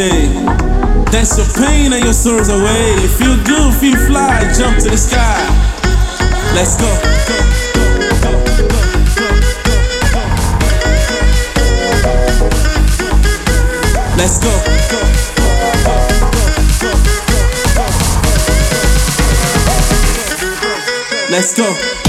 day. Dance your pain and your sorrows away. Feel good, feel fly, jump to the sky. Let's go. Let's go. Let's go.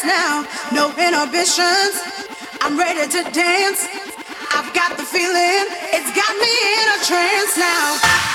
dance now, no inhibitions. I'm ready to dance. I've got the feeling, it's got me in a trance now.